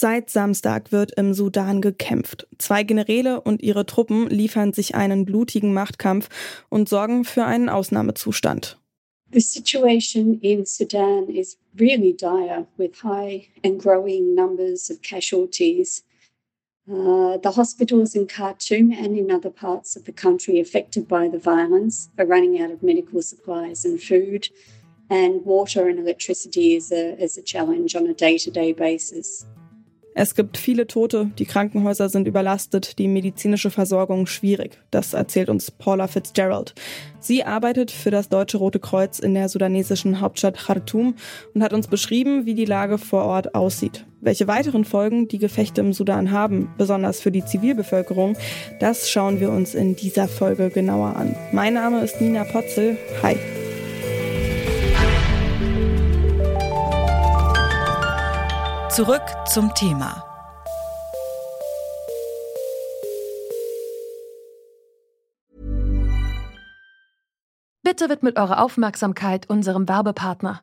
Seit Samstag wird im Sudan gekämpft. Zwei Generäle und ihre Truppen liefern sich einen blutigen Machtkampf und sorgen für einen Ausnahmezustand. The situation in Sudan is really dire with high and growing numbers of casualties. Uh, the hospitals in Khartoum and in other parts of the country affected by the violence are running out of medical supplies and food, and water and electricity is a, is a challenge on a day to day basis. Es gibt viele Tote, die Krankenhäuser sind überlastet, die medizinische Versorgung schwierig. Das erzählt uns Paula Fitzgerald. Sie arbeitet für das Deutsche Rote Kreuz in der sudanesischen Hauptstadt Khartoum und hat uns beschrieben, wie die Lage vor Ort aussieht. Welche weiteren Folgen die Gefechte im Sudan haben, besonders für die Zivilbevölkerung, das schauen wir uns in dieser Folge genauer an. Mein Name ist Nina Potzel. Hi. Zurück zum Thema. Bitte widmet eure Aufmerksamkeit unserem Werbepartner.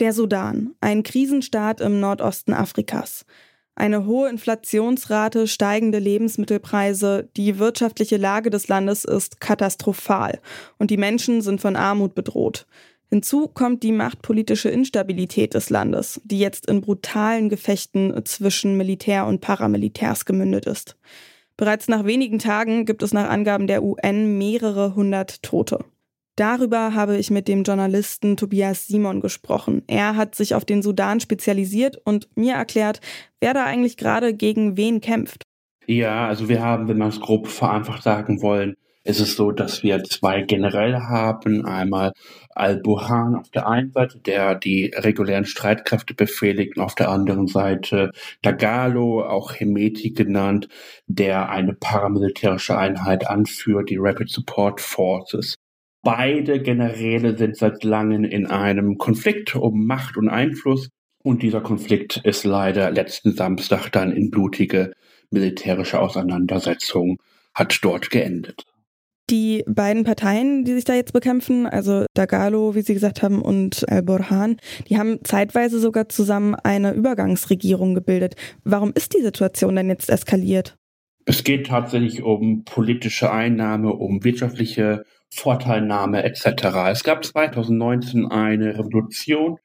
Der Sudan, ein Krisenstaat im Nordosten Afrikas. Eine hohe Inflationsrate, steigende Lebensmittelpreise, die wirtschaftliche Lage des Landes ist katastrophal und die Menschen sind von Armut bedroht. Hinzu kommt die machtpolitische Instabilität des Landes, die jetzt in brutalen Gefechten zwischen Militär und Paramilitärs gemündet ist. Bereits nach wenigen Tagen gibt es nach Angaben der UN mehrere hundert Tote. Darüber habe ich mit dem Journalisten Tobias Simon gesprochen. Er hat sich auf den Sudan spezialisiert und mir erklärt, wer da eigentlich gerade gegen wen kämpft. Ja, also wir haben, wenn man es grob vereinfacht sagen wollen, ist es so, dass wir zwei Generäle haben. Einmal Al-Burhan auf der einen Seite, der die regulären Streitkräfte befehligt, und auf der anderen Seite Dagalo, auch Hemeti genannt, der eine paramilitärische Einheit anführt, die Rapid Support Forces. Beide Generäle sind seit langem in einem Konflikt um Macht und Einfluss. Und dieser Konflikt ist leider letzten Samstag dann in blutige militärische Auseinandersetzung hat dort geendet. Die beiden Parteien, die sich da jetzt bekämpfen, also Dagalo, wie Sie gesagt haben, und Al-Burhan, die haben zeitweise sogar zusammen eine Übergangsregierung gebildet. Warum ist die Situation denn jetzt eskaliert? Es geht tatsächlich um politische Einnahme, um wirtschaftliche Vorteilnahme etc. Es gab 2019 eine Revolution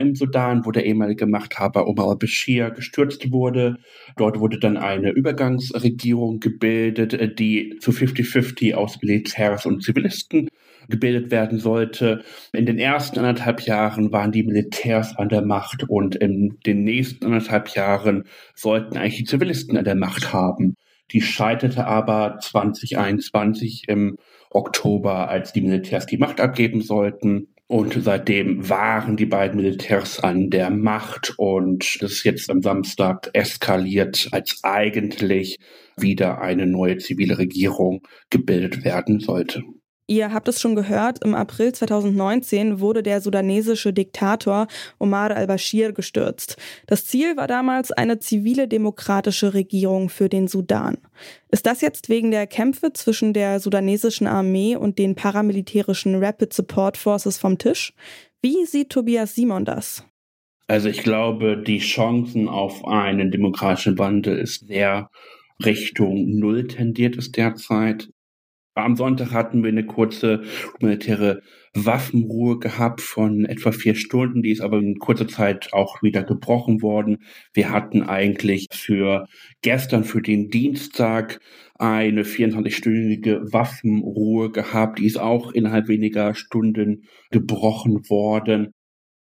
im Sudan, wo der ehemalige Machthaber Omar al-Bashir gestürzt wurde. Dort wurde dann eine Übergangsregierung gebildet, die zu 50-50 aus Militärs und Zivilisten gebildet werden sollte. In den ersten anderthalb Jahren waren die Militärs an der Macht und in den nächsten anderthalb Jahren sollten eigentlich die Zivilisten an der Macht haben. Die scheiterte aber 2021 im Oktober, als die Militärs die Macht abgeben sollten. Und seitdem waren die beiden Militärs an der Macht und das ist jetzt am Samstag eskaliert, als eigentlich wieder eine neue zivile Regierung gebildet werden sollte. Ihr habt es schon gehört, im April 2019 wurde der sudanesische Diktator Omar al-Bashir gestürzt. Das Ziel war damals eine zivile demokratische Regierung für den Sudan. Ist das jetzt wegen der Kämpfe zwischen der sudanesischen Armee und den paramilitärischen Rapid Support Forces vom Tisch? Wie sieht Tobias Simon das? Also ich glaube, die Chancen auf einen demokratischen Wandel ist sehr Richtung Null tendiert es derzeit. Am Sonntag hatten wir eine kurze humanitäre Waffenruhe gehabt von etwa vier Stunden. Die ist aber in kurzer Zeit auch wieder gebrochen worden. Wir hatten eigentlich für gestern, für den Dienstag, eine 24-stündige Waffenruhe gehabt. Die ist auch innerhalb weniger Stunden gebrochen worden.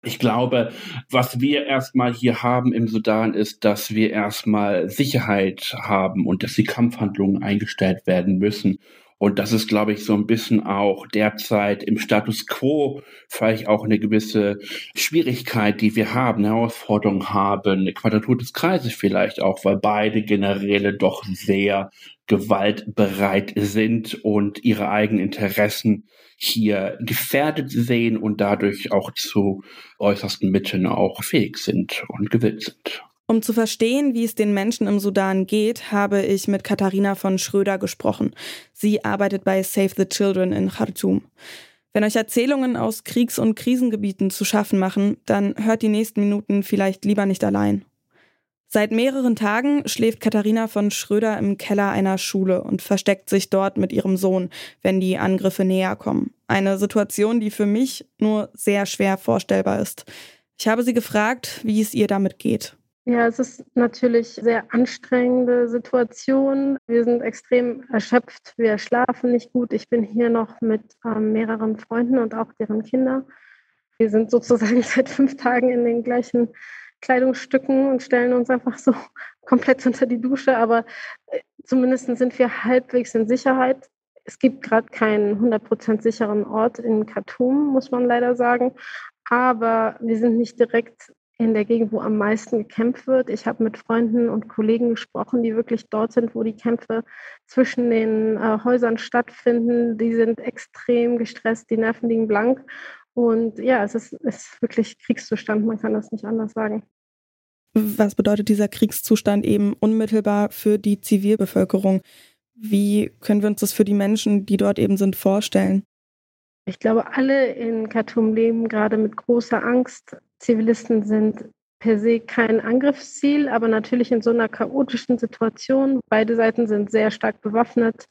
Ich glaube, was wir erstmal hier haben im Sudan ist, dass wir erstmal Sicherheit haben und dass die Kampfhandlungen eingestellt werden müssen Und das ist, glaube ich, so ein bisschen auch derzeit im Status quo vielleicht auch eine gewisse Schwierigkeit, die wir haben, eine Herausforderung haben, eine Quadratur des Kreises vielleicht auch, weil beide Generäle doch sehr gewaltbereit sind und ihre eigenen Interessen hier gefährdet sehen und dadurch auch zu äußersten Mitteln auch fähig sind und gewillt sind. Um zu verstehen, wie es den Menschen im Sudan geht, habe ich mit Katharina von Schröder gesprochen. Sie arbeitet bei Save the Children in Khartoum. Wenn euch Erzählungen aus Kriegs- und Krisengebieten zu schaffen machen, dann hört die nächsten Minuten vielleicht lieber nicht allein. Seit mehreren Tagen schläft Katharina von Schröder im Keller einer Schule und versteckt sich dort mit ihrem Sohn, wenn die Angriffe näher kommen. Eine Situation, die für mich nur sehr schwer vorstellbar ist. Ich habe sie gefragt, wie es ihr damit geht. Ja, es ist natürlich sehr anstrengende Situation. Wir sind extrem erschöpft. Wir schlafen nicht gut. Ich bin hier noch mit ähm, mehreren Freunden und auch deren Kinder. Wir sind sozusagen seit fünf Tagen in den gleichen Kleidungsstücken und stellen uns einfach so komplett unter die Dusche. Aber äh, zumindest sind wir halbwegs in Sicherheit. Es gibt gerade keinen 100% sicheren Ort in Khartoum, muss man leider sagen. Aber wir sind nicht direkt in der Gegend, wo am meisten gekämpft wird. Ich habe mit Freunden und Kollegen gesprochen, die wirklich dort sind, wo die Kämpfe zwischen den äh, Häusern stattfinden. Die sind extrem gestresst, die Nerven liegen blank. Und ja, es ist, es ist wirklich Kriegszustand, man kann das nicht anders sagen. Was bedeutet dieser Kriegszustand eben unmittelbar für die Zivilbevölkerung? Wie können wir uns das für die Menschen, die dort eben sind, vorstellen? Ich glaube, alle in Khartoum leben gerade mit großer Angst. Zivilisten sind per se kein Angriffsziel, aber natürlich in so einer chaotischen Situation. Beide Seiten sind sehr stark bewaffnet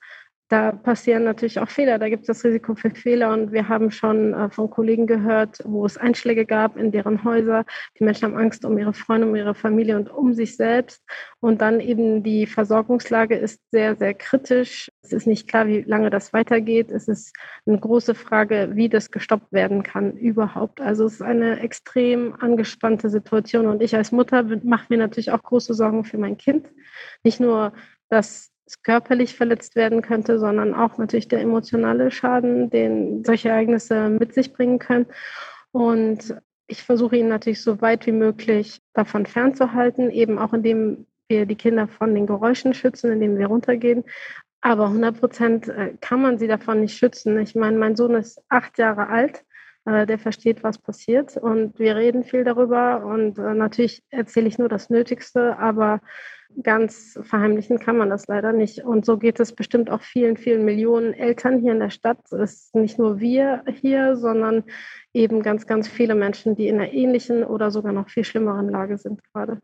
da passieren natürlich auch Fehler, da gibt es das Risiko für Fehler und wir haben schon äh, von Kollegen gehört, wo es Einschläge gab in deren Häuser. Die Menschen haben Angst um ihre Freunde, um ihre Familie und um sich selbst. Und dann eben die Versorgungslage ist sehr, sehr kritisch. Es ist nicht klar, wie lange das weitergeht. Es ist eine große Frage, wie das gestoppt werden kann überhaupt. Also es ist eine extrem angespannte Situation und ich als Mutter mache mir natürlich auch große Sorgen für mein Kind. Nicht nur, dass körperlich verletzt werden könnte, sondern auch natürlich der emotionale Schaden, den solche Ereignisse mit sich bringen können. Und ich versuche ihn natürlich so weit wie möglich davon fernzuhalten, eben auch indem wir die Kinder von den Geräuschen schützen, indem wir runtergehen. Aber 100 Prozent äh, kann man sie davon nicht schützen. Ich meine, mein Sohn ist acht Jahre alt, der versteht, was passiert und wir reden viel darüber und äh, natürlich erzähle ich nur das Nötigste, aber ganz verheimlichen kann man das leider nicht. Und so geht es bestimmt auch vielen, vielen Millionen Eltern hier in der Stadt. Es sind nicht nur wir hier, sondern eben ganz, ganz viele Menschen, die in einer ähnlichen oder sogar noch viel schlimmeren Lage sind gerade.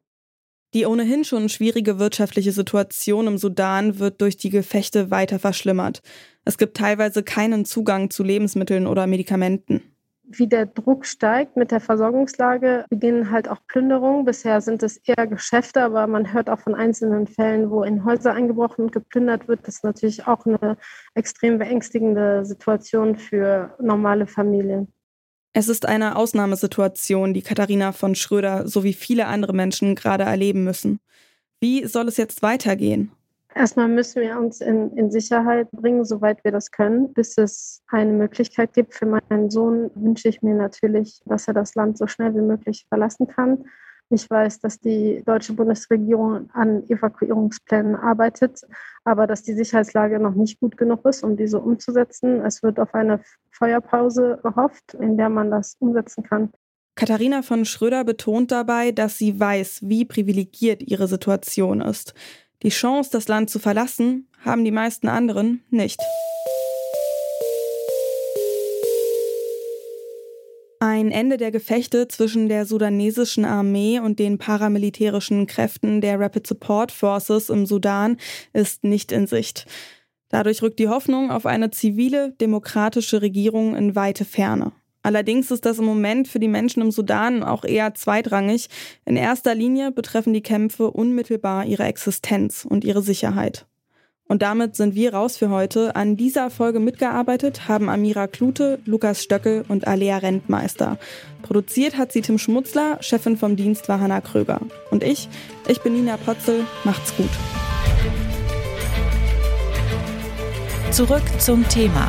Die ohnehin schon schwierige wirtschaftliche Situation im Sudan wird durch die Gefechte weiter verschlimmert. Es gibt teilweise keinen Zugang zu Lebensmitteln oder Medikamenten wie der Druck steigt mit der Versorgungslage, beginnen halt auch Plünderungen. Bisher sind es eher Geschäfte, aber man hört auch von einzelnen Fällen, wo in Häuser eingebrochen und geplündert wird. Das ist natürlich auch eine extrem beängstigende Situation für normale Familien. Es ist eine Ausnahmesituation, die Katharina von Schröder sowie viele andere Menschen gerade erleben müssen. Wie soll es jetzt weitergehen? Erstmal müssen wir uns in, in Sicherheit bringen, soweit wir das können. Bis es eine Möglichkeit gibt für meinen Sohn, wünsche ich mir natürlich, dass er das Land so schnell wie möglich verlassen kann. Ich weiß, dass die deutsche Bundesregierung an Evakuierungsplänen arbeitet, aber dass die Sicherheitslage noch nicht gut genug ist, um diese umzusetzen. Es wird auf eine Feuerpause gehofft, in der man das umsetzen kann. Katharina von Schröder betont dabei, dass sie weiß, wie privilegiert ihre Situation ist. Die Chance, das Land zu verlassen, haben die meisten anderen nicht. Ein Ende der Gefechte zwischen der sudanesischen Armee und den paramilitärischen Kräften der Rapid Support Forces im Sudan ist nicht in Sicht. Dadurch rückt die Hoffnung auf eine zivile, demokratische Regierung in weite Ferne. Allerdings ist das im Moment für die Menschen im Sudan auch eher zweitrangig. In erster Linie betreffen die Kämpfe unmittelbar ihre Existenz und ihre Sicherheit. Und damit sind wir raus für heute. An dieser Folge mitgearbeitet haben Amira Klute, Lukas Stöckel und Alea Rentmeister. Produziert hat sie Tim Schmutzler, Chefin vom Dienst war Hanna Kröger. Und ich, ich bin Nina Potzel. Macht's gut. Zurück zum Thema